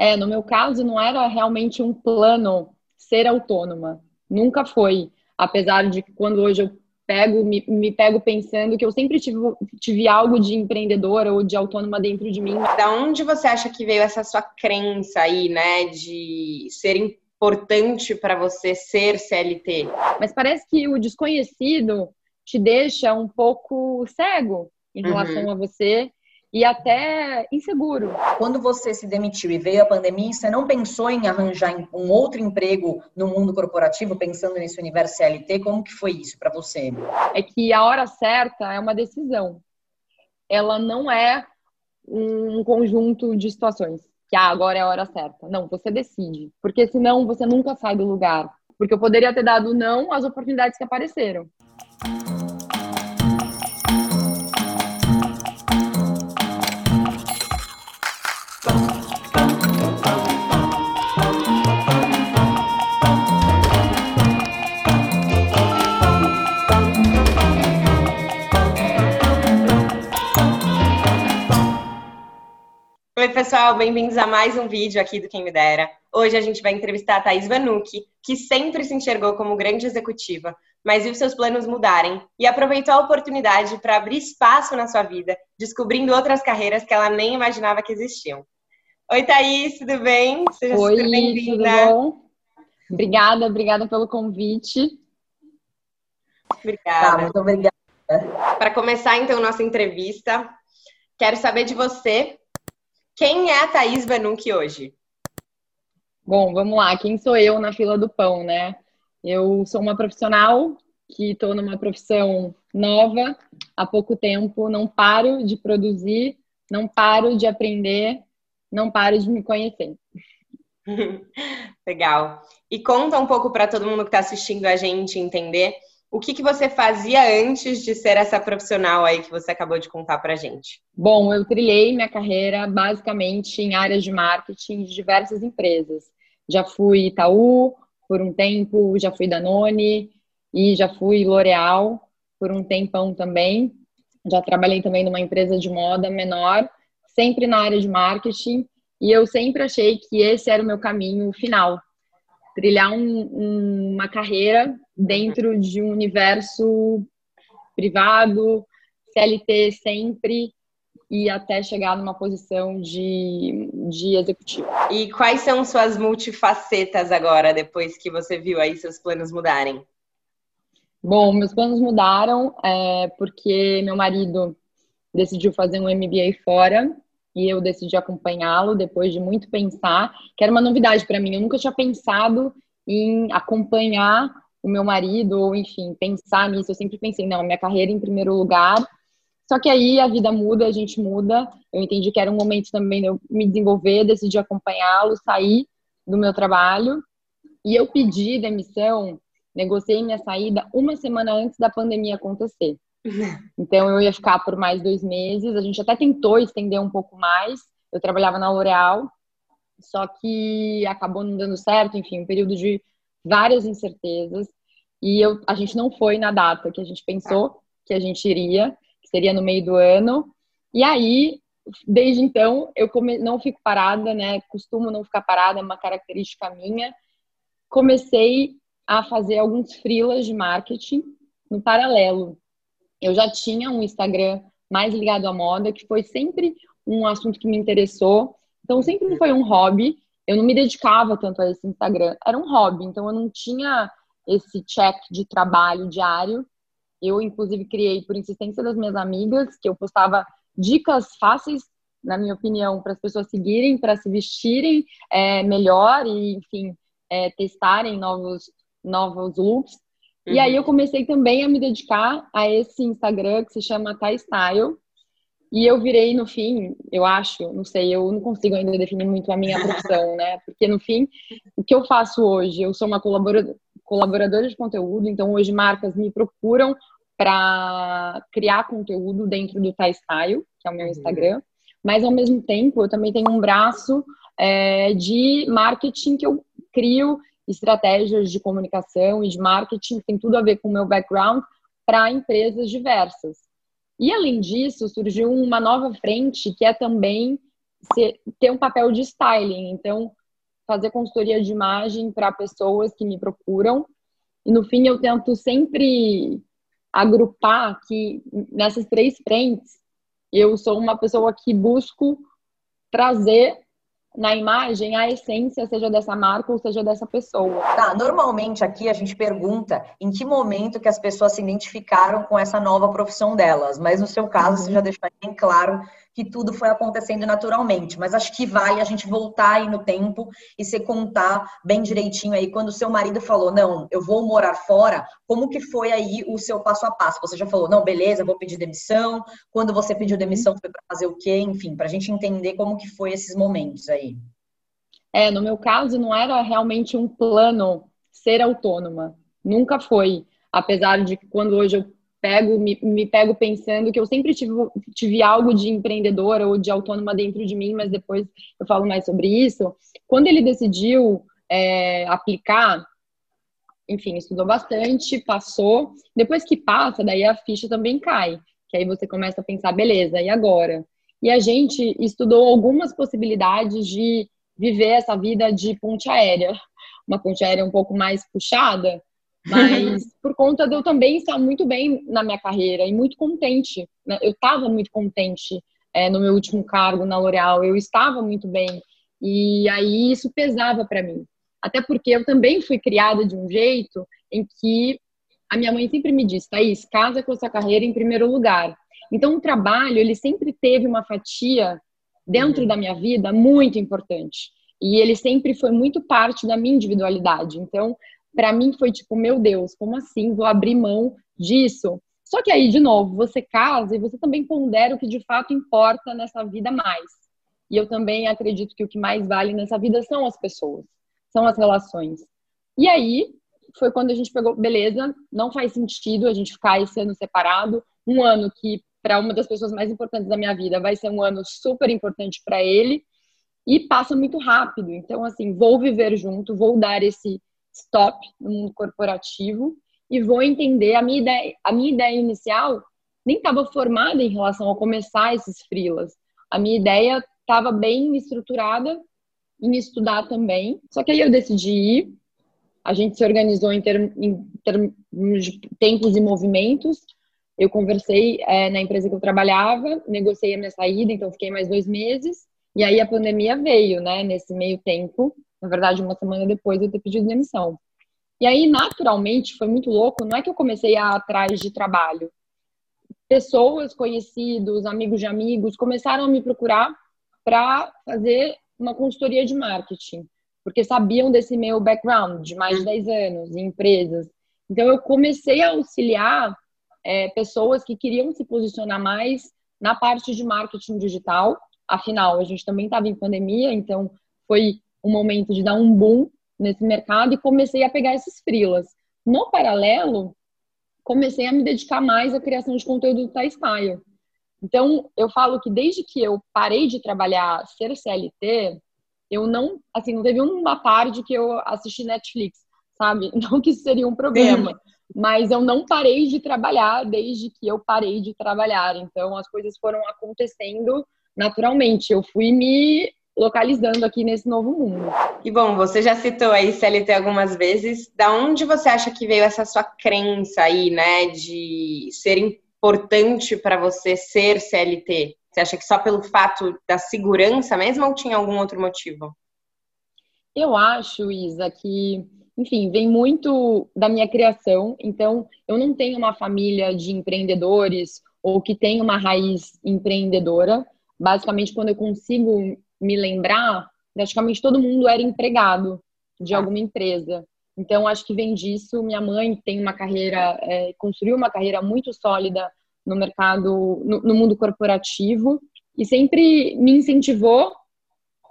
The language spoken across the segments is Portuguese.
É, no meu caso, não era realmente um plano ser autônoma. Nunca foi. Apesar de que quando hoje eu pego, me, me pego pensando que eu sempre tive, tive algo de empreendedora ou de autônoma dentro de mim. Da onde você acha que veio essa sua crença aí, né, de ser importante para você ser CLT? Mas parece que o desconhecido te deixa um pouco cego em relação uhum. a você e até inseguro. Quando você se demitiu e veio a pandemia, você não pensou em arranjar um outro emprego no mundo corporativo, pensando nesse universo CLT? Como que foi isso para você? É que a hora certa é uma decisão. Ela não é um conjunto de situações que ah, agora é a hora certa. Não, você decide, porque senão você nunca sai do lugar. Porque eu poderia ter dado não às oportunidades que apareceram. Oi, pessoal, bem-vindos a mais um vídeo aqui do Quem Me Dera. Hoje a gente vai entrevistar a Thaís Vanucci, que sempre se enxergou como grande executiva, mas viu seus planos mudarem e aproveitou a oportunidade para abrir espaço na sua vida, descobrindo outras carreiras que ela nem imaginava que existiam. Oi, Thaís, tudo bem? Seja Oi, super bem-vinda. Tudo bom? Obrigada, obrigada pelo convite. Obrigada. Tá, muito obrigada. Para começar, então, nossa entrevista, quero saber de você quem é a Thaís Vanucci hoje? Bom, vamos lá. Quem sou eu na fila do pão, né? Eu sou uma profissional que estou numa profissão nova há pouco tempo, não paro de produzir, não paro de aprender, não paro de me conhecer. Legal. E conta um pouco para todo mundo que está assistindo a gente entender o que, que você fazia antes de ser essa profissional aí que você acabou de contar para gente? Bom, eu trilhei minha carreira basicamente em áreas de marketing de diversas empresas. Já fui Itaú por um tempo, já fui Danone e já fui L'Oréal por um tempão também. Já trabalhei também numa empresa de moda menor, sempre na área de marketing, e eu sempre achei que esse era o meu caminho final, trilhar um, um, uma carreira dentro de um universo privado, CLT sempre, e até chegar numa posição de, de executivo. E quais são suas multifacetas agora, depois que você viu aí seus planos mudarem? Bom, meus planos mudaram é, porque meu marido decidiu fazer um MBA fora e eu decidi acompanhá-lo depois de muito pensar, que era uma novidade para mim. Eu nunca tinha pensado em acompanhar o meu marido ou, enfim, pensar nisso. Eu sempre pensei, não, minha carreira em primeiro lugar. Só que aí a vida muda, a gente muda. Eu entendi que era um momento também de eu me desenvolver, decidi acompanhá-lo, sair do meu trabalho. E eu pedi demissão, negociei minha saída uma semana antes da pandemia acontecer. Então eu ia ficar por mais dois meses. A gente até tentou estender um pouco mais. Eu trabalhava na L'Oréal, só que acabou não dando certo. Enfim, um período de várias incertezas. E eu, a gente não foi na data que a gente pensou que a gente iria, que seria no meio do ano. E aí, desde então, eu come... não fico parada, né? Costumo não ficar parada, é uma característica minha. Comecei a fazer alguns freelas de marketing no paralelo eu já tinha um Instagram mais ligado à moda, que foi sempre um assunto que me interessou. Então, sempre foi um hobby. Eu não me dedicava tanto a esse Instagram. Era um hobby, então eu não tinha esse check de trabalho diário. Eu, inclusive, criei por insistência das minhas amigas, que eu postava dicas fáceis, na minha opinião, para as pessoas seguirem, para se vestirem é, melhor e, enfim, é, testarem novos, novos looks. E aí eu comecei também a me dedicar a esse Instagram que se chama Thai Style. E eu virei, no fim, eu acho, não sei, eu não consigo ainda definir muito a minha profissão, né? Porque, no fim, o que eu faço hoje? Eu sou uma colaboradora, colaboradora de conteúdo, então hoje marcas me procuram para criar conteúdo dentro do Thai Style, que é o meu uhum. Instagram. Mas, ao mesmo tempo, eu também tenho um braço é, de marketing que eu crio estratégias de comunicação e de marketing, tem tudo a ver com o meu background, para empresas diversas. E além disso, surgiu uma nova frente que é também ser, ter um papel de styling. Então, fazer consultoria de imagem para pessoas que me procuram. E no fim, eu tento sempre agrupar que nessas três frentes, eu sou uma pessoa que busco trazer na imagem a essência, seja dessa marca ou seja dessa pessoa. Tá, normalmente aqui a gente pergunta em que momento que as pessoas se identificaram com essa nova profissão delas, mas no seu caso uhum. você já deixou bem claro que tudo foi acontecendo naturalmente, mas acho que vale a gente voltar aí no tempo e você contar bem direitinho aí quando o seu marido falou, não, eu vou morar fora, como que foi aí o seu passo a passo? Você já falou, não, beleza, vou pedir demissão, quando você pediu demissão foi para fazer o quê? Enfim, para a gente entender como que foi esses momentos aí. É, no meu caso não era realmente um plano ser autônoma, nunca foi, apesar de que quando hoje eu pego, me, me, pego pensando que eu sempre tive, tive algo de empreendedora ou de autônoma dentro de mim, mas depois eu falo mais sobre isso. Quando ele decidiu é, aplicar, enfim, estudou bastante, passou. Depois que passa, daí a ficha também cai, que aí você começa a pensar, beleza, e agora? E a gente estudou algumas possibilidades de viver essa vida de ponte aérea, uma ponte aérea um pouco mais puxada, mas por conta de eu também estar muito bem na minha carreira e muito contente. Né? Eu estava muito contente é, no meu último cargo na L'Oréal, eu estava muito bem. E aí isso pesava para mim. Até porque eu também fui criada de um jeito em que a minha mãe sempre me disse, Thaís, casa com a sua carreira em primeiro lugar. Então o trabalho, ele sempre teve uma fatia dentro uhum. da minha vida muito importante. E ele sempre foi muito parte da minha individualidade. Então, para mim foi tipo, meu Deus, como assim? Vou abrir mão disso? Só que aí, de novo, você casa e você também pondera o que de fato importa nessa vida mais. E eu também acredito que o que mais vale nessa vida são as pessoas, são as relações. E aí foi quando a gente pegou, beleza, não faz sentido a gente ficar esse ano separado, um ano que para uma das pessoas mais importantes da minha vida vai ser um ano super importante para ele e passa muito rápido. Então assim, vou viver junto, vou dar esse stop no mundo corporativo e vou entender a minha ideia, a minha ideia inicial nem estava formada em relação a começar esses frilas. A minha ideia estava bem estruturada em estudar também. Só que aí eu decidi ir. A gente se organizou em, term, termos de tempos e movimentos. Eu conversei é, na empresa que eu trabalhava, negociei a minha saída, então fiquei mais dois meses. E aí a pandemia veio, né, nesse meio tempo na verdade, uma semana depois eu ter pedido demissão. E aí, naturalmente, foi muito louco, não é que eu comecei a atrás de trabalho. Pessoas, conhecidos, amigos de amigos, começaram a me procurar para fazer uma consultoria de marketing, porque sabiam desse meu background de mais de 10 anos em empresas. Então, eu comecei a auxiliar é, pessoas que queriam se posicionar mais na parte de marketing digital. Afinal, a gente também estava em pandemia, então foi um momento de dar um boom nesse mercado e comecei a pegar esses frilas. No paralelo, comecei a me dedicar mais à criação de conteúdo do Style. Então, eu falo que desde que eu parei de trabalhar ser CLT, eu não, assim, não teve uma tarde que eu assisti Netflix, sabe? Não que isso seria um problema, mas eu não parei de trabalhar desde que eu parei de trabalhar. Então, as coisas foram acontecendo naturalmente. Eu fui me localizando aqui nesse novo mundo. E bom, você já citou aí CLT algumas vezes. Da onde você acha que veio essa sua crença aí, né, de ser importante para você ser CLT? Você acha que só pelo fato da segurança mesmo ou tinha algum outro motivo? Eu acho, Isa, que, enfim, vem muito da minha criação. Então, eu não tenho uma família de empreendedores ou que tem uma raiz empreendedora. Basicamente, quando eu consigo me lembrar, praticamente todo mundo era empregado de alguma empresa. Então, acho que vem disso. Minha mãe tem uma carreira, é, construiu uma carreira muito sólida no mercado, no, no mundo corporativo e sempre me incentivou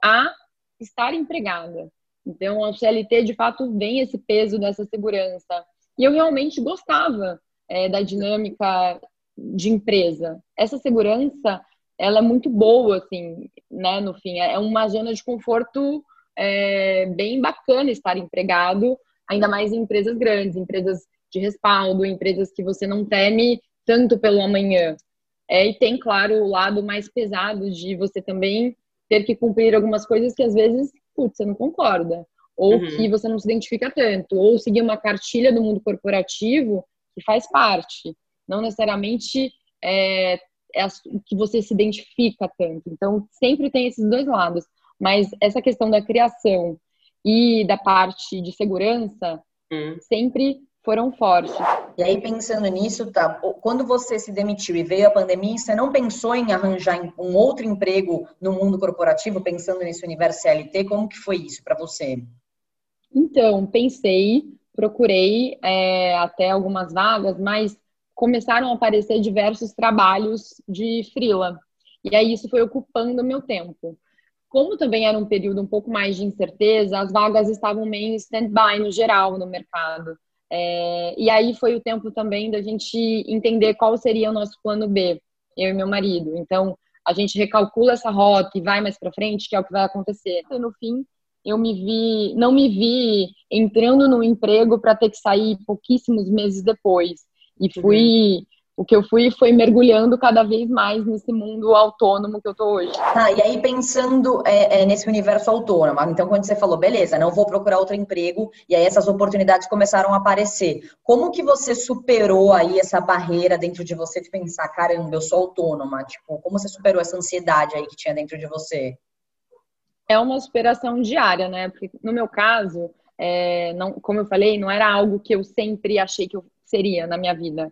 a estar empregada. Então, a CLT, de fato, vem esse peso dessa segurança. E eu realmente gostava é, da dinâmica de empresa. Essa segurança ela é muito boa, assim, né, no fim. É uma zona de conforto é, bem bacana estar empregado, ainda mais em empresas grandes, empresas de respaldo, empresas que você não teme tanto pelo amanhã. É, e tem, claro, o lado mais pesado de você também ter que cumprir algumas coisas que às vezes, putz, você não concorda, ou uhum. que você não se identifica tanto, ou seguir uma cartilha do mundo corporativo que faz parte, não necessariamente é, é o que você se identifica tanto. Então, sempre tem esses dois lados. Mas essa questão da criação e da parte de segurança uhum. sempre foram fortes. E aí, pensando nisso, tá, quando você se demitiu e veio a pandemia, você não pensou em arranjar um outro emprego no mundo corporativo, pensando nesse universo CLT? Como que foi isso para você? Então, pensei, procurei é, até algumas vagas, mas começaram a aparecer diversos trabalhos de freela. E aí isso foi ocupando o meu tempo. Como também era um período um pouco mais de incerteza, as vagas estavam meio stand-by no geral no mercado. É, e aí foi o tempo também da gente entender qual seria o nosso plano B, eu e meu marido. Então, a gente recalcula essa rota e vai mais para frente, que é o que vai acontecer. E no fim, eu me vi, não me vi entrando no emprego para ter que sair pouquíssimos meses depois. E fui o que eu fui foi mergulhando cada vez mais nesse mundo autônomo que eu tô hoje. Tá, e aí pensando é, é, nesse universo autônomo, então quando você falou, beleza, não vou procurar outro emprego, e aí essas oportunidades começaram a aparecer. Como que você superou aí essa barreira dentro de você de pensar, caramba, eu sou autônoma? Tipo, como você superou essa ansiedade aí que tinha dentro de você? É uma superação diária, né? Porque no meu caso, é, não, como eu falei, não era algo que eu sempre achei que eu seria na minha vida.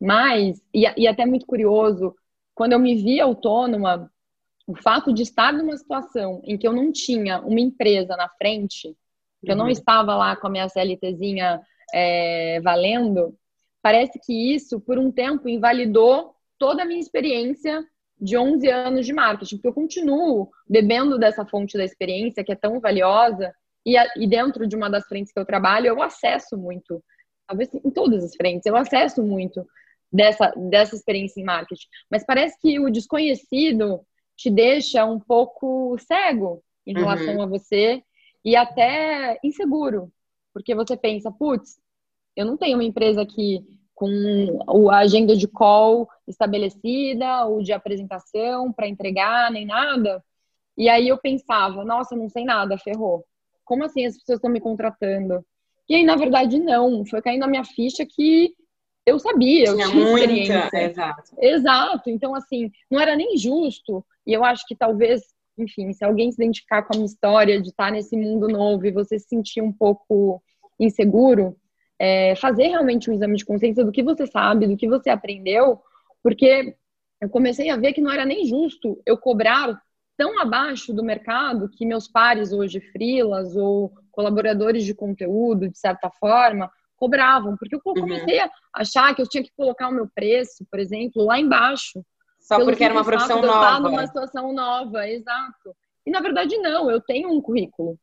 Mas, e, e até muito curioso, quando eu me vi autônoma, o fato de estar numa situação em que eu não tinha uma empresa na frente, que eu não uhum. estava lá com a minha CLTzinha é, valendo, parece que isso, por um tempo, invalidou toda a minha experiência de 11 anos de marketing, porque eu continuo bebendo dessa fonte da experiência que é tão valiosa e, a, e dentro de uma das frentes que eu trabalho, eu acesso muito, talvez em todas as frentes, eu acesso muito dessa, dessa experiência em marketing. Mas parece que o desconhecido te deixa um pouco cego em uhum. relação uhum. a você e até inseguro, porque você pensa, putz, eu não tenho uma empresa aqui com a agenda de call estabelecida ou de apresentação para entregar, nem nada. E aí eu pensava, nossa, não sei nada, ferrou. Como assim as pessoas estão me contratando? E aí, na verdade, não. Foi caindo a minha ficha que eu sabia, eu tinha, tinha muita, experiência. Exato. Exato. Então, assim, não era nem justo. E eu acho que talvez, enfim, se alguém se identificar com a minha história de estar nesse mundo novo e você se sentir um pouco inseguro, é, fazer realmente um exame de consciência do que você sabe, do que você aprendeu, porque eu comecei a ver que não era nem justo eu cobrar tão abaixo do mercado que meus pares hoje, frilas ou colaboradores de conteúdo, de certa forma, cobravam, porque eu uhum. comecei uhum. a achar que eu tinha que colocar o meu preço, por exemplo, lá embaixo. Só porque era uma profissão nova. numa situação nova, exato. E na verdade não, eu tenho um currículo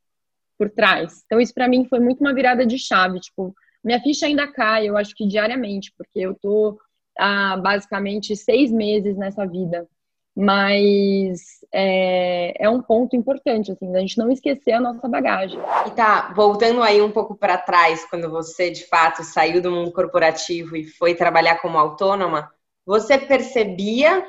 por trás. Então isso para mim foi muito uma virada de chave, tipo, minha ficha ainda cai, eu acho que diariamente, porque eu tô há basicamente seis meses nessa vida mas é, é, um ponto importante, assim, da gente não esquecer a nossa bagagem. E tá, voltando aí um pouco para trás, quando você de fato saiu do mundo corporativo e foi trabalhar como autônoma, você percebia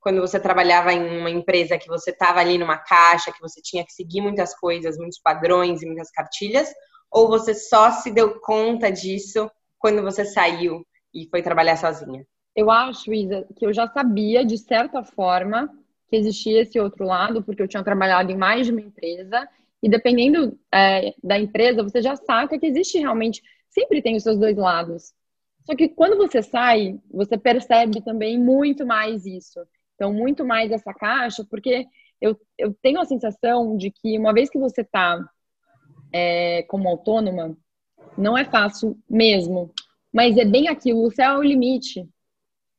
quando você trabalhava em uma empresa que você estava ali numa caixa, que você tinha que seguir muitas coisas, muitos padrões e muitas cartilhas, ou você só se deu conta disso quando você saiu e foi trabalhar sozinha? Eu acho, Isa, que eu já sabia, de certa forma, que existia esse outro lado, porque eu tinha trabalhado em mais de uma empresa, e dependendo é, da empresa, você já saca que existe realmente, sempre tem os seus dois lados. Só que quando você sai, você percebe também muito mais isso. Então, muito mais essa caixa, porque eu, eu tenho a sensação de que uma vez que você está é, como autônoma, não é fácil mesmo. Mas é bem aquilo, o céu é o limite.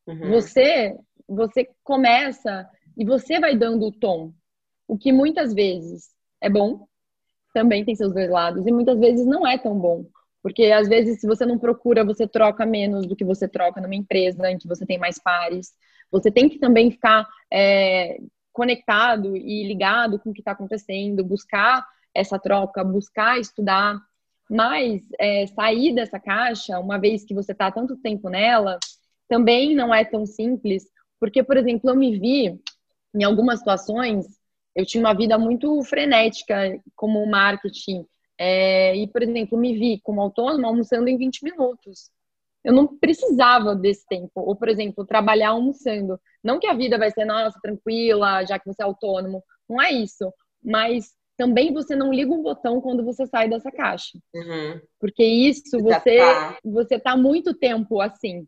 Uhum. Você, você começa e você vai dando o tom. O que muitas vezes é bom, também tem seus dois lados, e muitas vezes não é tão bom. Porque às vezes, se você não procura, você troca menos do que você troca numa empresa em que você tem mais pares. Você tem que também ficar é, conectado e ligado com o que está acontecendo, buscar essa troca, buscar estudar. Mas é, sair dessa caixa, uma vez que você está tanto tempo nela, também não é tão simples, porque, por exemplo, eu me vi em algumas situações eu tinha uma vida muito frenética como marketing. É, e, por exemplo, me vi como autônoma almoçando em 20 minutos. Eu não precisava desse tempo. Ou, por exemplo, trabalhar almoçando. Não que a vida vai ser, nossa, tranquila, já que você é autônomo. Não é isso. Mas também você não liga um botão quando você sai dessa caixa. Uhum. Porque isso, você, tá. você tá muito tempo assim.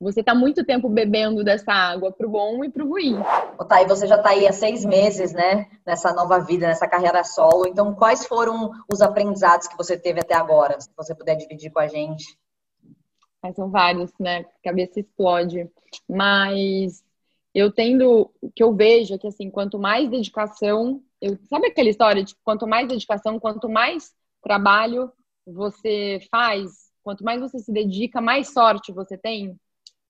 Você está muito tempo bebendo dessa água para o bom e para o ruim. O Thay, você já está aí há seis meses, né? Nessa nova vida, nessa carreira solo. Então, quais foram os aprendizados que você teve até agora? Se você puder dividir com a gente. Mas são vários, né? A cabeça explode. Mas eu tendo, o que eu vejo é que, assim, quanto mais dedicação, eu, sabe aquela história de quanto mais dedicação, quanto mais trabalho você faz, quanto mais você se dedica, mais sorte você tem?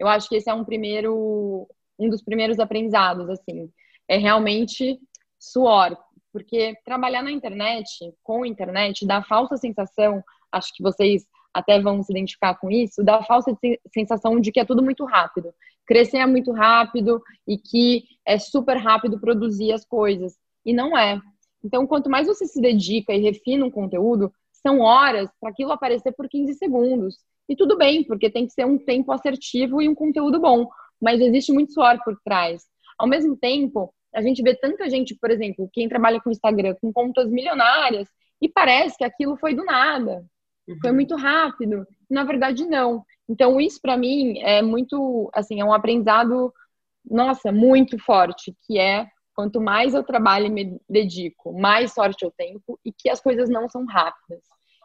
Eu acho que esse é um primeiro, um dos primeiros aprendizados, assim. É realmente suor, porque trabalhar na internet, com a internet, dá falsa sensação, acho que vocês até vão se identificar com isso, dá falsa sensação de que é tudo muito rápido. Crescer é muito rápido e que é super rápido produzir as coisas. E não é. Então, quanto mais você se dedica e refina um conteúdo, são horas para aquilo aparecer por 15 segundos. E tudo bem, porque tem que ser um tempo assertivo e um conteúdo bom. Mas existe muito suor por trás. Ao mesmo tempo, a gente vê tanta gente, por exemplo, quem trabalha com Instagram, com contas milionárias, e parece que aquilo foi do nada. Foi uhum. muito rápido. Na verdade, não. Então, isso para mim é muito, assim, é um aprendizado, nossa, muito forte, que é quanto mais eu trabalho e me dedico, mais sorte eu tenho e que as coisas não são rápidas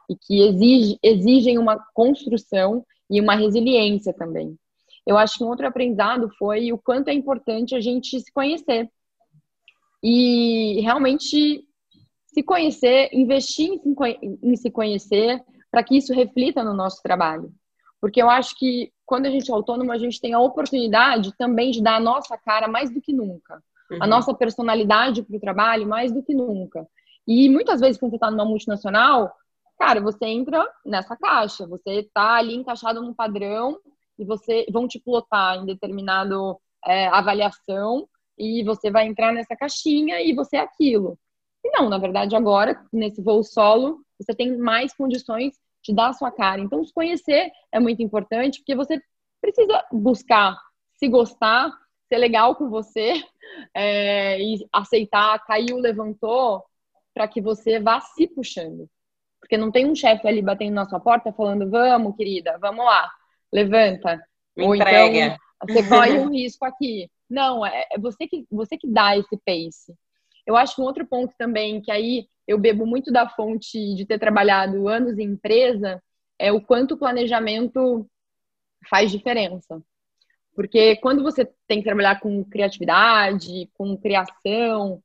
e que exige, exigem uma construção e uma resiliência também. Eu acho que um outro aprendizado foi o quanto é importante a gente se conhecer e realmente se conhecer, investir em se conhecer para que isso reflita no nosso trabalho. Porque eu acho que quando a gente é autônomo, a gente tem a oportunidade também de dar a nossa cara mais do que nunca, uhum. a nossa personalidade para o trabalho mais do que nunca. E muitas vezes, quando você está numa multinacional, cara, você entra nessa caixa, você está ali encaixado num padrão e você vão te plotar em determinado é, avaliação e você vai entrar nessa caixinha e você é aquilo. E não, na verdade, agora, nesse voo solo, você tem mais condições de dar a sua cara. Então, se conhecer é muito importante, porque você precisa buscar se gostar, ser legal com você é, e aceitar, caiu, levantou, para que você vá se puxando. Porque não tem um chefe ali batendo na sua porta falando, vamos, querida, vamos lá, levanta. Me Ou entrega. então, você corre um risco aqui. Não, é, é você que, você que dá esse pace. Eu acho que um outro ponto também, que aí eu bebo muito da fonte de ter trabalhado anos em empresa, é o quanto o planejamento faz diferença. Porque quando você tem que trabalhar com criatividade, com criação,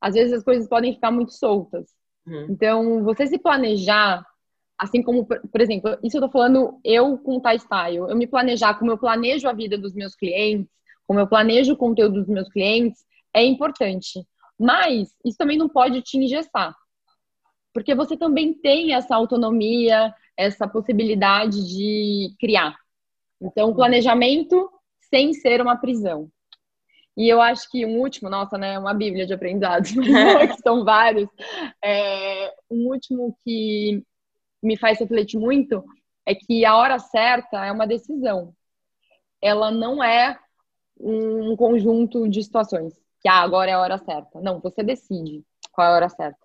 às vezes as coisas podem ficar muito soltas. Uhum. Então, você se planejar, assim como, por exemplo, isso eu tô falando eu com o Style, eu me planejar como eu planejo a vida dos meus clientes, como eu planejo o conteúdo dos meus clientes, é importante. Mas isso também não pode te engessar. Porque você também tem essa autonomia, essa possibilidade de criar. Então, o planejamento sem ser uma prisão. E eu acho que um último, nossa, né, uma bíblia de aprendizados, que são vários. É, um último que me faz refletir muito é que a hora certa é uma decisão. Ela não é um conjunto de situações que ah, agora é a hora certa. Não, você decide qual é a hora certa.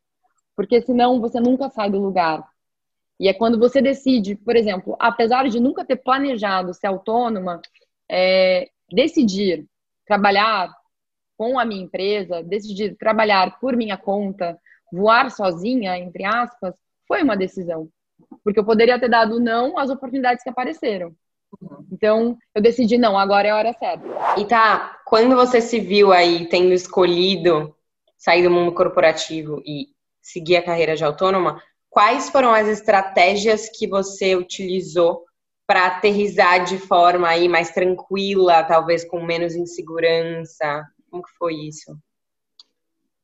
Porque senão você nunca sai do lugar. E é quando você decide, por exemplo, apesar de nunca ter planejado ser autônoma, é, decidir trabalhar com a minha empresa, decidir trabalhar por minha conta, voar sozinha, entre aspas, foi uma decisão. Porque eu poderia ter dado não às oportunidades que apareceram. Então, eu decidi, não, agora é a hora certa. E tá, quando você se viu aí tendo escolhido sair do mundo corporativo e seguir a carreira de autônoma, quais foram as estratégias que você utilizou para aterrizar de forma aí mais tranquila, talvez com menos insegurança? Como que foi isso?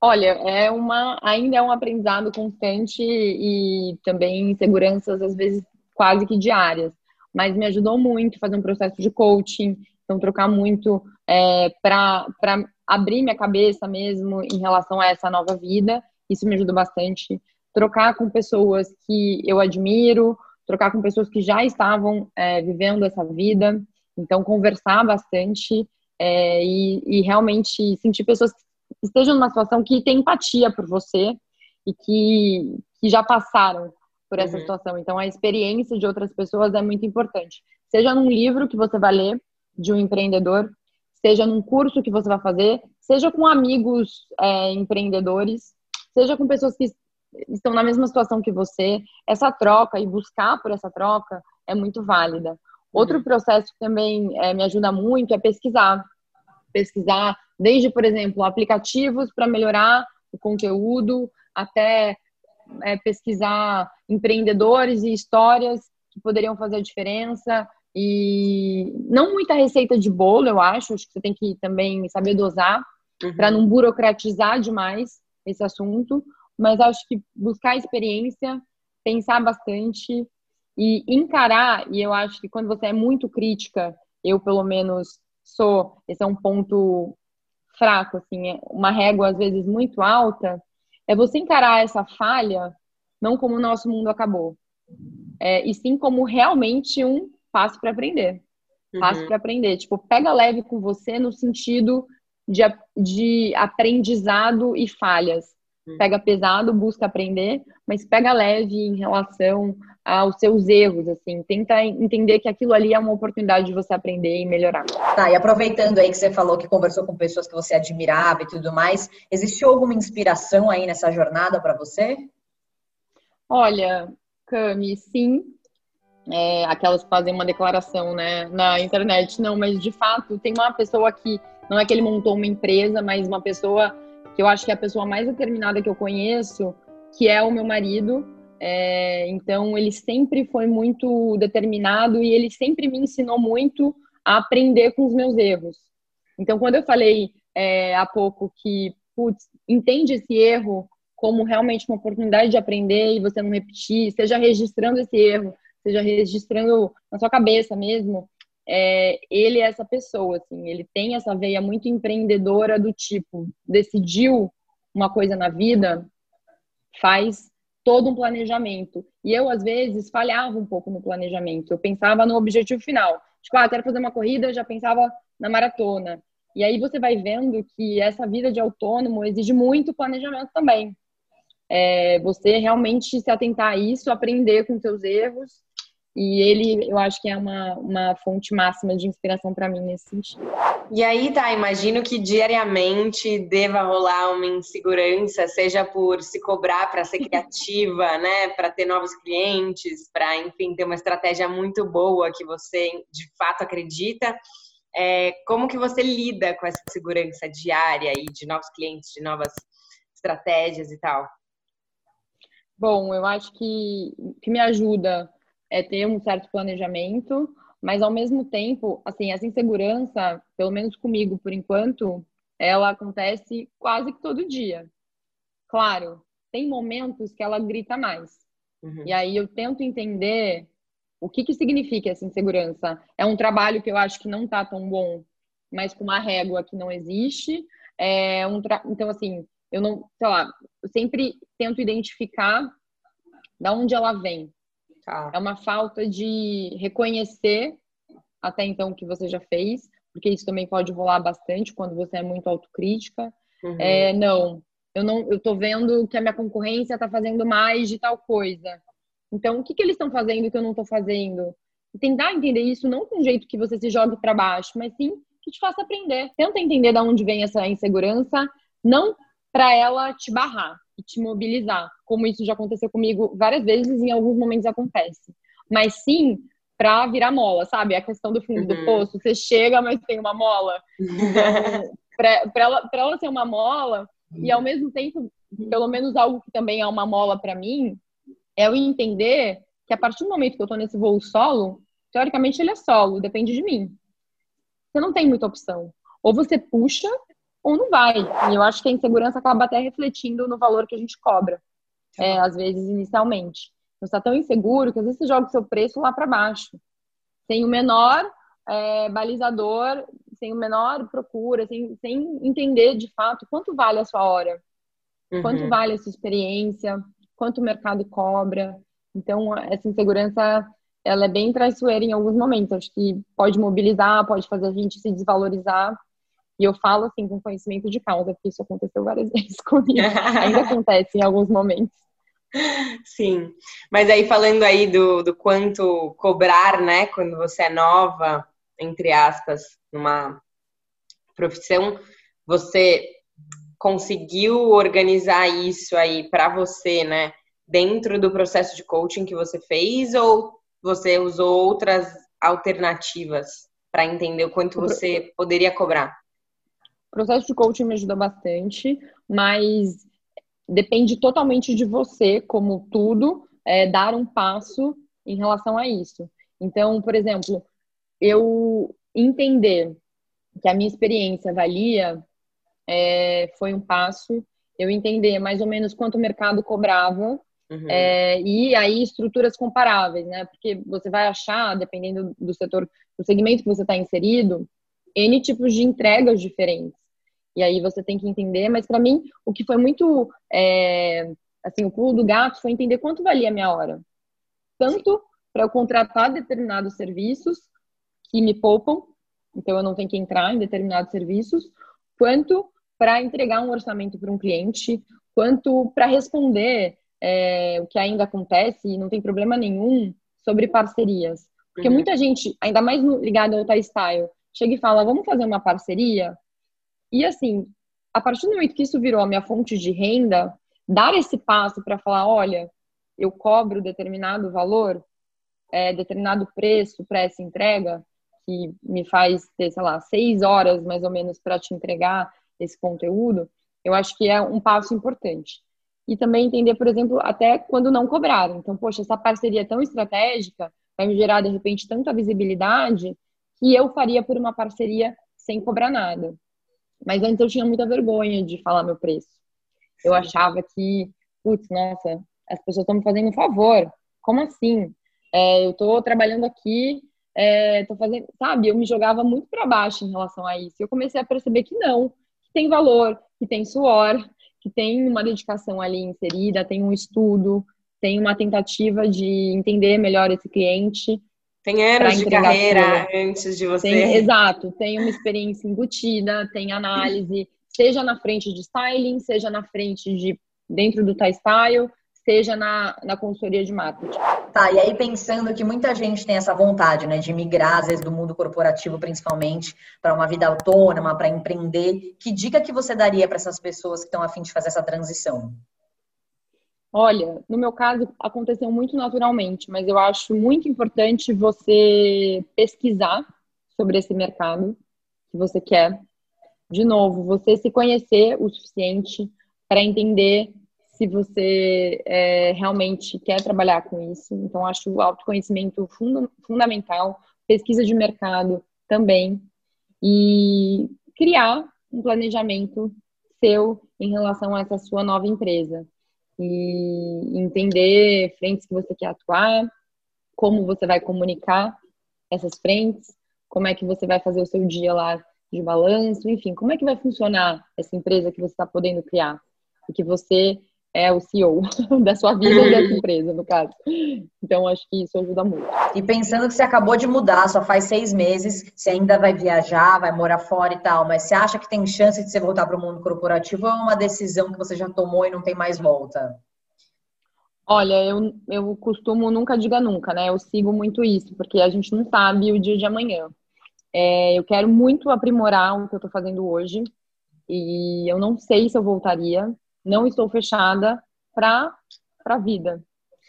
Olha, é uma ainda é um aprendizado constante e também inseguranças às vezes quase que diárias, mas me ajudou muito fazer um processo de coaching, então trocar muito é, para abrir minha cabeça mesmo em relação a essa nova vida. Isso me ajuda bastante. Trocar com pessoas que eu admiro, trocar com pessoas que já estavam é, vivendo essa vida. Então, conversar bastante é, e, e, realmente sentir pessoas que estejam numa situação que tem empatia por você e que, que já passaram por essa uhum. situação. Então, a experiência de outras pessoas é muito importante. Seja num livro que você vai ler de um empreendedor, seja num curso que você vai fazer, seja com amigos é, empreendedores, seja com pessoas que estão na mesma situação que você. Essa troca e buscar por essa troca é muito válida. Outro uhum. processo que também é, me ajuda muito é pesquisar. Pesquisar desde, por exemplo, aplicativos para melhorar o conteúdo, até é, pesquisar empreendedores e histórias que poderiam fazer a diferença. E não muita receita de bolo, eu acho. Acho que você tem que também saber dosar uhum. para não burocratizar demais esse assunto. Mas acho que buscar experiência, pensar bastante e encarar. E eu acho que quando você é muito crítica, eu pelo menos sou, esse é um ponto fraco, assim, é uma régua às vezes muito alta, é você encarar essa falha não como o nosso mundo acabou, é, e sim como realmente um passo para aprender. Passo uhum. para aprender. Tipo, pega leve com você no sentido de, de aprendizado e falhas. Uhum. Pega pesado, busca aprender, mas pega leve em relação aos seus erros, assim. Tenta entender que aquilo ali é uma oportunidade de você aprender e melhorar. Tá, e aproveitando aí que você falou que conversou com pessoas que você admirava e tudo mais, existiu alguma inspiração aí nessa jornada para você? Olha, Cami, sim, é, aquelas que fazem uma declaração né, na internet, não, mas de fato tem uma pessoa que, não é que ele montou uma empresa, mas uma pessoa eu acho que é a pessoa mais determinada que eu conheço, que é o meu marido. É, então ele sempre foi muito determinado e ele sempre me ensinou muito a aprender com os meus erros. Então quando eu falei é, há pouco que, putz, entende esse erro como realmente uma oportunidade de aprender e você não repetir, seja registrando esse erro, seja registrando na sua cabeça mesmo, é, ele é essa pessoa, assim, ele tem essa veia muito empreendedora do tipo, decidiu uma coisa na vida, faz todo um planejamento. E eu, às vezes, falhava um pouco no planejamento. Eu pensava no objetivo final. Tipo, ah, quero fazer uma corrida, já pensava na maratona. E aí você vai vendo que essa vida de autônomo exige muito planejamento também. É, você realmente se atentar a isso, aprender com seus erros e ele, eu acho que é uma, uma fonte máxima de inspiração para mim nesse sentido. E aí, tá, imagino que diariamente deva rolar uma insegurança, seja por se cobrar para ser criativa, né, para ter novos clientes, para, enfim, ter uma estratégia muito boa que você de fato acredita. É, como que você lida com essa segurança diária aí de novos clientes, de novas estratégias e tal? Bom, eu acho que que me ajuda é ter um certo planejamento, mas ao mesmo tempo, assim, essa insegurança, pelo menos comigo por enquanto, ela acontece quase que todo dia. Claro, tem momentos que ela grita mais. Uhum. E aí eu tento entender o que, que significa essa insegurança. É um trabalho que eu acho que não tá tão bom, mas com uma régua que não existe. É um tra... Então, assim, eu não, sei lá, eu sempre tento identificar da onde ela vem. Tá. É uma falta de reconhecer até então o que você já fez, porque isso também pode rolar bastante quando você é muito autocrítica. Uhum. É, não, eu não, eu tô vendo que a minha concorrência está fazendo mais de tal coisa. Então, o que, que eles estão fazendo que eu não estou fazendo? E tentar entender isso não com um jeito que você se jogue para baixo, mas sim que te faça aprender. Tenta entender de onde vem essa insegurança, não para ela te barrar, e te mobilizar, como isso já aconteceu comigo várias vezes e em alguns momentos acontece. Mas sim para virar mola, sabe? A questão do fundo uhum. do poço, você chega, mas tem uma mola. para ela, ela ser uma mola, e ao mesmo tempo, pelo menos algo que também é uma mola para mim, é eu entender que a partir do momento que eu tô nesse voo solo, teoricamente ele é solo, depende de mim. Você não tem muita opção. Ou você puxa ou não vai. E eu acho que a insegurança acaba até refletindo no valor que a gente cobra, é, às vezes, inicialmente. Você está tão inseguro que às vezes você joga o seu preço lá para baixo. Tem o menor é, balizador sem o menor procura, sem, sem entender de fato quanto vale a sua hora, uhum. quanto vale a sua experiência, quanto o mercado cobra. Então, essa insegurança, ela é bem traiçoeira em alguns momentos. Acho que pode mobilizar, pode fazer a gente se desvalorizar. E eu falo assim com conhecimento de causa, porque isso aconteceu várias vezes comigo. Ainda acontece em alguns momentos. Sim, mas aí falando aí do, do quanto cobrar, né, quando você é nova, entre aspas, numa profissão, você conseguiu organizar isso aí para você, né, dentro do processo de coaching que você fez ou você usou outras alternativas para entender o quanto você poderia cobrar? O processo de coaching me ajuda bastante, mas depende totalmente de você, como tudo, é, dar um passo em relação a isso. Então, por exemplo, eu entender que a minha experiência valia é, foi um passo. Eu entender mais ou menos quanto o mercado cobrava uhum. é, e aí estruturas comparáveis, né? Porque você vai achar, dependendo do setor, do segmento que você está inserido, N tipos de entregas diferentes. E aí você tem que entender, mas para mim, o que foi muito, é, assim, o pulo do gato foi entender quanto valia a minha hora. Tanto para eu contratar determinados serviços que me poupam, então eu não tenho que entrar em determinados serviços, quanto para entregar um orçamento para um cliente, quanto para responder é, o que ainda acontece, e não tem problema nenhum, sobre parcerias. Porque uhum. muita gente, ainda mais ligada ao style, chega e fala, vamos fazer uma parceria? E assim, a partir do momento que isso virou a minha fonte de renda, dar esse passo para falar, olha, eu cobro determinado valor, é, determinado preço para essa entrega, que me faz ter, sei lá, seis horas mais ou menos para te entregar esse conteúdo, eu acho que é um passo importante. E também entender, por exemplo, até quando não cobraram. Então, poxa, essa parceria tão estratégica vai me gerar, de repente, tanta visibilidade que eu faria por uma parceria sem cobrar nada. Mas antes eu tinha muita vergonha de falar meu preço. Eu achava que, putz, nossa, as pessoas estão me fazendo um favor. Como assim? É, eu estou trabalhando aqui, é, tô fazendo, sabe? Eu me jogava muito para baixo em relação a isso. Eu comecei a perceber que não, que tem valor, que tem suor, que tem uma dedicação ali inserida, tem um estudo, tem uma tentativa de entender melhor esse cliente tem anos de carreira antes de você. Tem, exato, tem uma experiência embutida, tem análise, seja na frente de styling, seja na frente de dentro do Thai Style, seja na, na consultoria de marketing. Tá, e aí pensando que muita gente tem essa vontade, né, de migrar, às vezes, do mundo corporativo, principalmente, para uma vida autônoma, para empreender, que dica que você daria para essas pessoas que estão a fim de fazer essa transição? Olha, no meu caso aconteceu muito naturalmente, mas eu acho muito importante você pesquisar sobre esse mercado que você quer. De novo, você se conhecer o suficiente para entender se você é, realmente quer trabalhar com isso. Então, acho o autoconhecimento funda fundamental, pesquisa de mercado também, e criar um planejamento seu em relação a essa sua nova empresa e entender frentes que você quer atuar, como você vai comunicar essas frentes, como é que você vai fazer o seu dia lá de balanço, enfim, como é que vai funcionar essa empresa que você está podendo criar, porque você é o CEO da sua vida e dessa empresa, no caso. Então, acho que isso ajuda muito. E pensando que você acabou de mudar, só faz seis meses, você ainda vai viajar, vai morar fora e tal, mas você acha que tem chance de você voltar para o mundo corporativo ou é uma decisão que você já tomou e não tem mais volta? Olha, eu, eu costumo nunca diga nunca, né? Eu sigo muito isso, porque a gente não sabe o dia de amanhã. É, eu quero muito aprimorar o que eu estou fazendo hoje e eu não sei se eu voltaria, não estou fechada para a vida.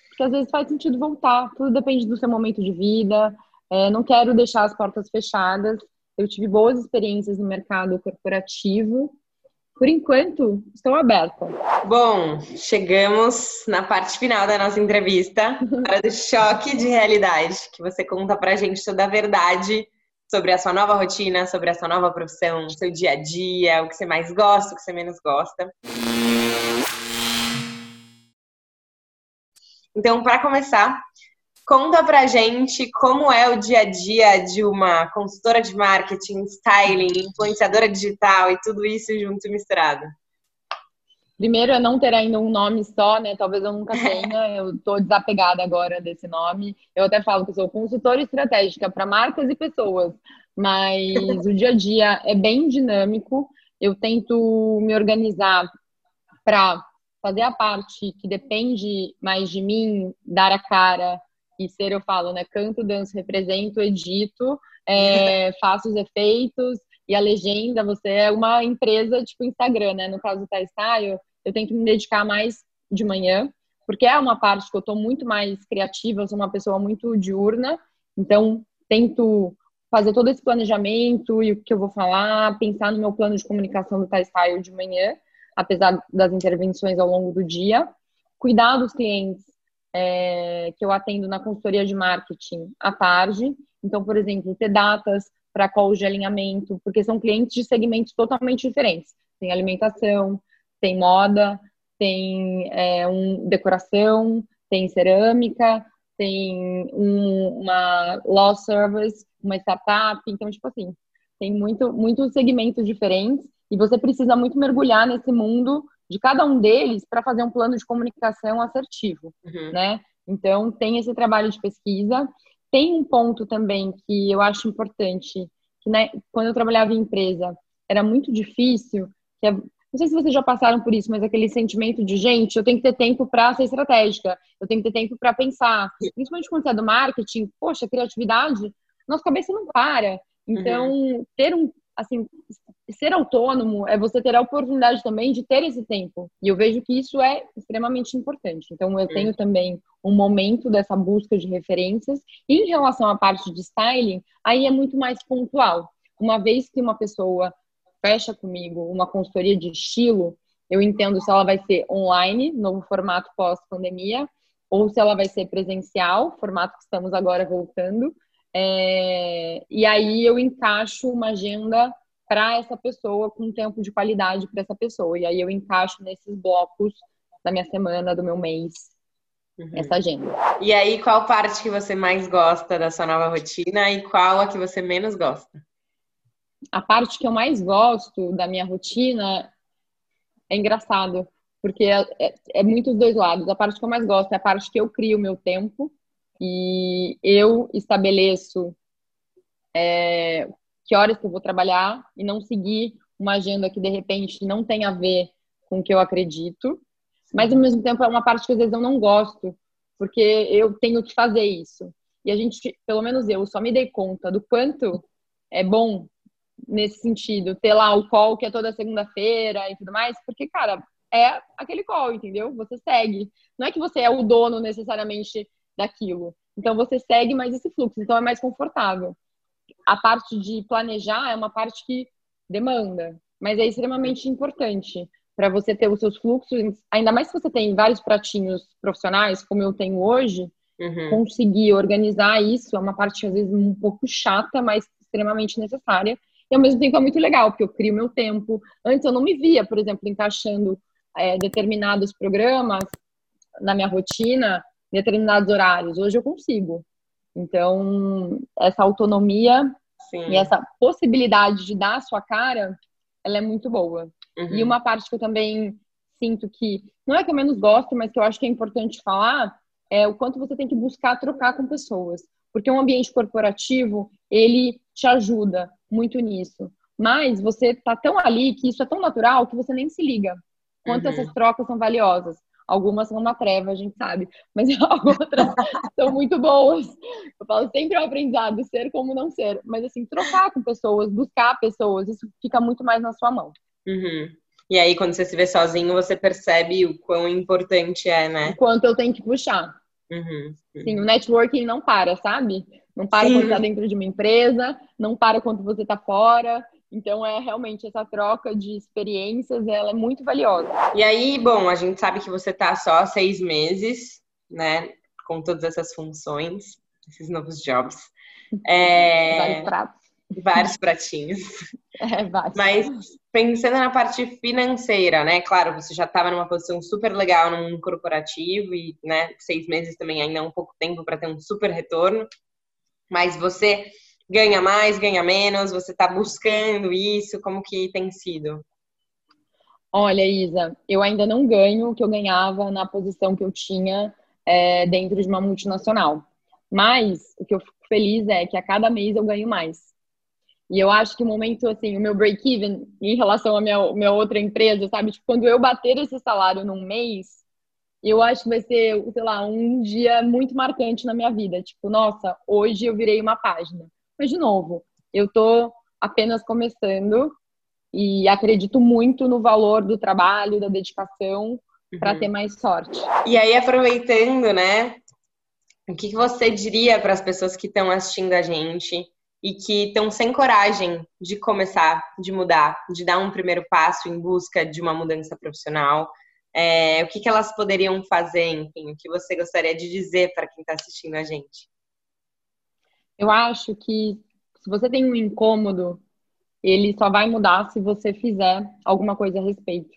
Porque às vezes faz sentido voltar, tudo depende do seu momento de vida. É, não quero deixar as portas fechadas. Eu tive boas experiências no mercado corporativo. Por enquanto, estou aberta. Bom, chegamos na parte final da nossa entrevista, para o choque de realidade, que você conta para a gente toda a verdade sobre a sua nova rotina, sobre a sua nova profissão, seu dia a dia, o que você mais gosta, o que você menos gosta. Então, para começar, Conta pra gente como é o dia a dia de uma consultora de marketing, styling, influenciadora digital e tudo isso junto e misturado. Primeiro é não ter ainda um nome só, né? Talvez eu nunca tenha. Eu tô desapegada agora desse nome. Eu até falo que eu sou consultora estratégica para marcas e pessoas, mas o dia a dia é bem dinâmico. Eu tento me organizar para fazer a parte que depende mais de mim, dar a cara e ser, eu falo, né? Canto, danço, represento, edito, é, faço os efeitos e a legenda. Você é uma empresa tipo Instagram, né? No caso do Style, eu tenho que me dedicar mais de manhã, porque é uma parte que eu estou muito mais criativa, eu sou uma pessoa muito diurna, então tento fazer todo esse planejamento e o que eu vou falar, pensar no meu plano de comunicação do Style de manhã apesar das intervenções ao longo do dia. Cuidar dos clientes é, que eu atendo na consultoria de marketing à tarde. Então, por exemplo, ter datas para calls de alinhamento, porque são clientes de segmentos totalmente diferentes. Tem alimentação, tem moda, tem é, um, decoração, tem cerâmica, tem um, uma law service, uma startup. Então, tipo assim, tem muito, muitos segmentos diferentes e você precisa muito mergulhar nesse mundo de cada um deles para fazer um plano de comunicação assertivo, uhum. né? Então, tem esse trabalho de pesquisa. Tem um ponto também que eu acho importante, que né, quando eu trabalhava em empresa, era muito difícil, é, não sei se vocês já passaram por isso, mas aquele sentimento de, gente, eu tenho que ter tempo para ser estratégica, eu tenho que ter tempo para pensar. Principalmente quando você é do marketing, poxa, criatividade, nossa cabeça não para. Então, uhum. ter um, assim, ser autônomo é você ter a oportunidade também de ter esse tempo. E eu vejo que isso é extremamente importante. Então, eu tenho também um momento dessa busca de referências. E em relação à parte de styling, aí é muito mais pontual. Uma vez que uma pessoa fecha comigo uma consultoria de estilo, eu entendo se ela vai ser online, novo formato pós-pandemia, ou se ela vai ser presencial, formato que estamos agora voltando. É, e aí eu encaixo uma agenda para essa pessoa, com um tempo de qualidade para essa pessoa. E aí eu encaixo nesses blocos da minha semana, do meu mês, uhum. essa agenda. E aí, qual parte que você mais gosta da sua nova rotina e qual a que você menos gosta? A parte que eu mais gosto da minha rotina é engraçado, porque é, é, é muito os dois lados. A parte que eu mais gosto é a parte que eu crio o meu tempo e eu estabeleço é, que horas que eu vou trabalhar e não seguir uma agenda que de repente não tem a ver com o que eu acredito. Mas ao mesmo tempo é uma parte que às vezes eu não gosto, porque eu tenho que fazer isso. E a gente, pelo menos eu, só me dei conta do quanto é bom nesse sentido, ter lá o call que é toda segunda-feira e tudo mais, porque, cara, é aquele call, entendeu? Você segue. Não é que você é o dono necessariamente daquilo. Então você segue mais esse fluxo, então é mais confortável. A parte de planejar é uma parte que demanda, mas é extremamente importante para você ter os seus fluxos, ainda mais se você tem vários pratinhos profissionais, como eu tenho hoje, uhum. conseguir organizar isso é uma parte às vezes um pouco chata, mas extremamente necessária. E ao mesmo tempo é muito legal, porque eu crio meu tempo. Antes eu não me via, por exemplo, encaixando é, determinados programas na minha rotina determinados horários. Hoje eu consigo. Então, essa autonomia Sim. e essa possibilidade de dar a sua cara, ela é muito boa. Uhum. E uma parte que eu também sinto que, não é que eu menos gosto, mas que eu acho que é importante falar, é o quanto você tem que buscar trocar com pessoas. Porque um ambiente corporativo, ele te ajuda muito nisso. Mas você tá tão ali que isso é tão natural que você nem se liga. Quanto uhum. essas trocas são valiosas. Algumas são uma treva, a gente sabe, mas outras são muito boas. Eu falo sempre o aprendizado, ser como não ser. Mas assim, trocar com pessoas, buscar pessoas, isso fica muito mais na sua mão. Uhum. E aí, quando você se vê sozinho, você percebe o quão importante é, né? O quanto eu tenho que puxar. Uhum. Uhum. Sim, o networking não para, sabe? Não para Sim. quando está dentro de uma empresa, não para quando você está fora. Então, é realmente essa troca de experiências, ela é muito valiosa. E aí, bom, a gente sabe que você está só seis meses, né, com todas essas funções, esses novos jobs. É... Vários pratos. Vários pratinhos. É, bate. Mas pensando na parte financeira, né? Claro, você já estava numa posição super legal no mundo corporativo e, né, seis meses também ainda é um pouco tempo para ter um super retorno. Mas você ganha mais, ganha menos? Você está buscando isso? Como que tem sido? Olha, Isa, eu ainda não ganho o que eu ganhava na posição que eu tinha é, dentro de uma multinacional. Mas o que eu fico feliz é que a cada mês eu ganho mais. E eu acho que o momento, assim, o meu break-even em relação à minha, minha outra empresa, sabe? Tipo, quando eu bater esse salário num mês, eu acho que vai ser, sei lá, um dia muito marcante na minha vida. Tipo, nossa, hoje eu virei uma página. Mas, de novo, eu tô apenas começando e acredito muito no valor do trabalho, da dedicação, uhum. para ter mais sorte. E aí, aproveitando, né? O que você diria para as pessoas que estão assistindo a gente e que estão sem coragem de começar, de mudar, de dar um primeiro passo em busca de uma mudança profissional? É, o que, que elas poderiam fazer, enfim, o que você gostaria de dizer para quem está assistindo a gente? Eu acho que se você tem um incômodo ele só vai mudar se você fizer alguma coisa a respeito.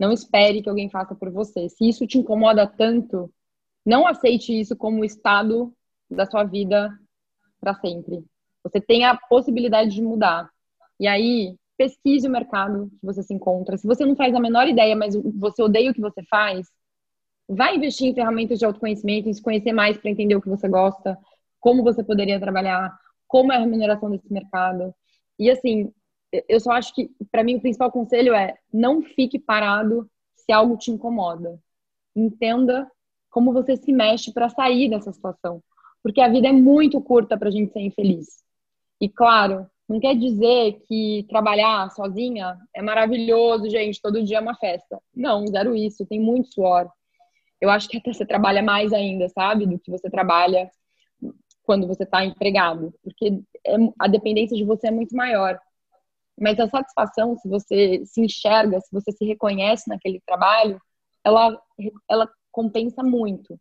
Não espere que alguém faça por você. Se isso te incomoda tanto, não aceite isso como estado da sua vida para sempre. Você tem a possibilidade de mudar. E aí, pesquise o mercado que você se encontra. Se você não faz a menor ideia, mas você odeia o que você faz, vai investir em ferramentas de autoconhecimento, em se conhecer mais para entender o que você gosta, como você poderia trabalhar, como é a remuneração desse mercado. E assim, eu só acho que, para mim, o principal conselho é não fique parado se algo te incomoda. Entenda como você se mexe para sair dessa situação. Porque a vida é muito curta para a gente ser infeliz. E, claro, não quer dizer que trabalhar sozinha é maravilhoso, gente, todo dia é uma festa. Não, zero isso, tem muito suor. Eu acho que até você trabalha mais ainda, sabe, do que você trabalha quando você está empregado. Porque é, a dependência de você é muito maior. Mas a satisfação, se você se enxerga, se você se reconhece naquele trabalho, ela, ela compensa muito.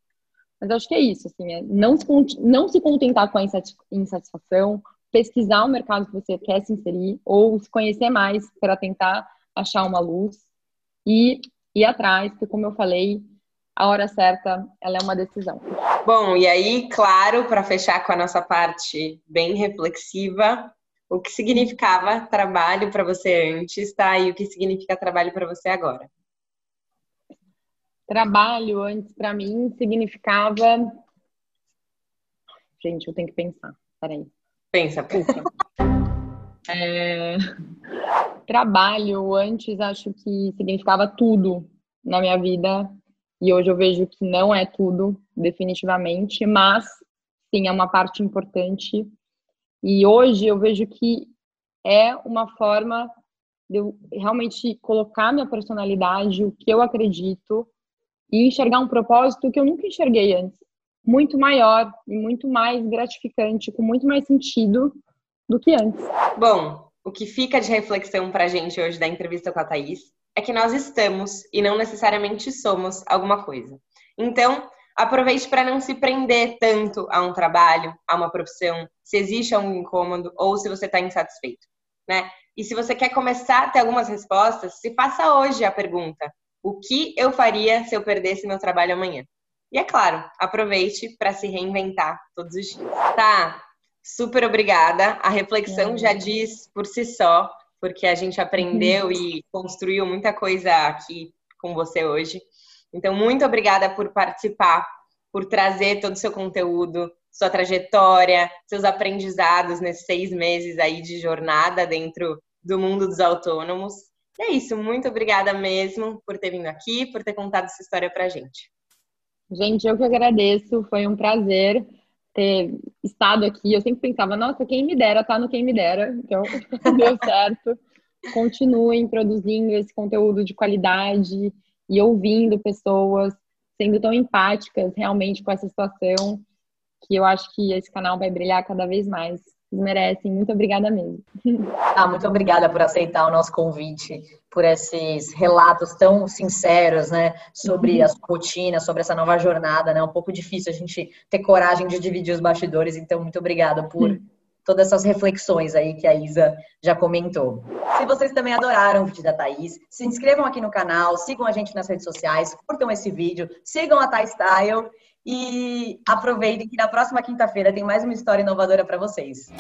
Mas acho que é isso, assim, é não, se, não se contentar com a insatisfação, pesquisar o mercado que você quer se inserir, ou se conhecer mais para tentar achar uma luz e ir atrás, porque como eu falei, a hora certa, ela é uma decisão. Bom, e aí, claro, para fechar com a nossa parte bem reflexiva, o que significava trabalho para você antes, tá? E o que significa trabalho para você agora? Trabalho antes para mim significava. Gente, eu tenho que pensar. Peraí. Pensa, pensa. É... Trabalho antes acho que significava tudo na minha vida e hoje eu vejo que não é tudo, definitivamente, mas sim é uma parte importante. E hoje eu vejo que é uma forma de eu realmente colocar minha personalidade, o que eu acredito e enxergar um propósito que eu nunca enxerguei antes, muito maior e muito mais gratificante, com muito mais sentido do que antes. Bom, o que fica de reflexão para a gente hoje da entrevista com a Thaís é que nós estamos e não necessariamente somos alguma coisa. Então, Aproveite para não se prender tanto a um trabalho, a uma profissão, se existe algum incômodo ou se você está insatisfeito, né? E se você quer começar a ter algumas respostas, se faça hoje a pergunta: o que eu faria se eu perdesse meu trabalho amanhã? E é claro, aproveite para se reinventar todos os dias. Tá, super obrigada. A reflexão já diz por si só, porque a gente aprendeu e construiu muita coisa aqui com você hoje. Então, muito obrigada por participar, por trazer todo o seu conteúdo, sua trajetória, seus aprendizados nesses seis meses aí de jornada dentro do mundo dos autônomos. E é isso, muito obrigada mesmo por ter vindo aqui, por ter contado essa história pra gente. Gente, eu que agradeço, foi um prazer ter estado aqui. Eu sempre pensava, nossa, quem me dera tá no quem me dera. Então, deu certo. Continuem produzindo esse conteúdo de qualidade e ouvindo pessoas, sendo tão empáticas realmente com essa situação, que eu acho que esse canal vai brilhar cada vez mais merecem. Muito obrigada mesmo. Ah, muito obrigada por aceitar o nosso convite, por esses relatos tão sinceros, né, sobre uhum. rotinas, sobre essa nova jornada, né? É um pouco difícil a gente ter coragem de dividir os bastidores, então muito obrigada por uhum. todas essas reflexões aí que a Isa já comentou. Se vocês também adoraram o vídeo da Thaís, se inscrevam aqui no canal, sigam a gente nas redes sociais, curtam esse vídeo, sigam a Thaís Style e aproveitem que na próxima quinta-feira tem mais uma história inovadora para vocês.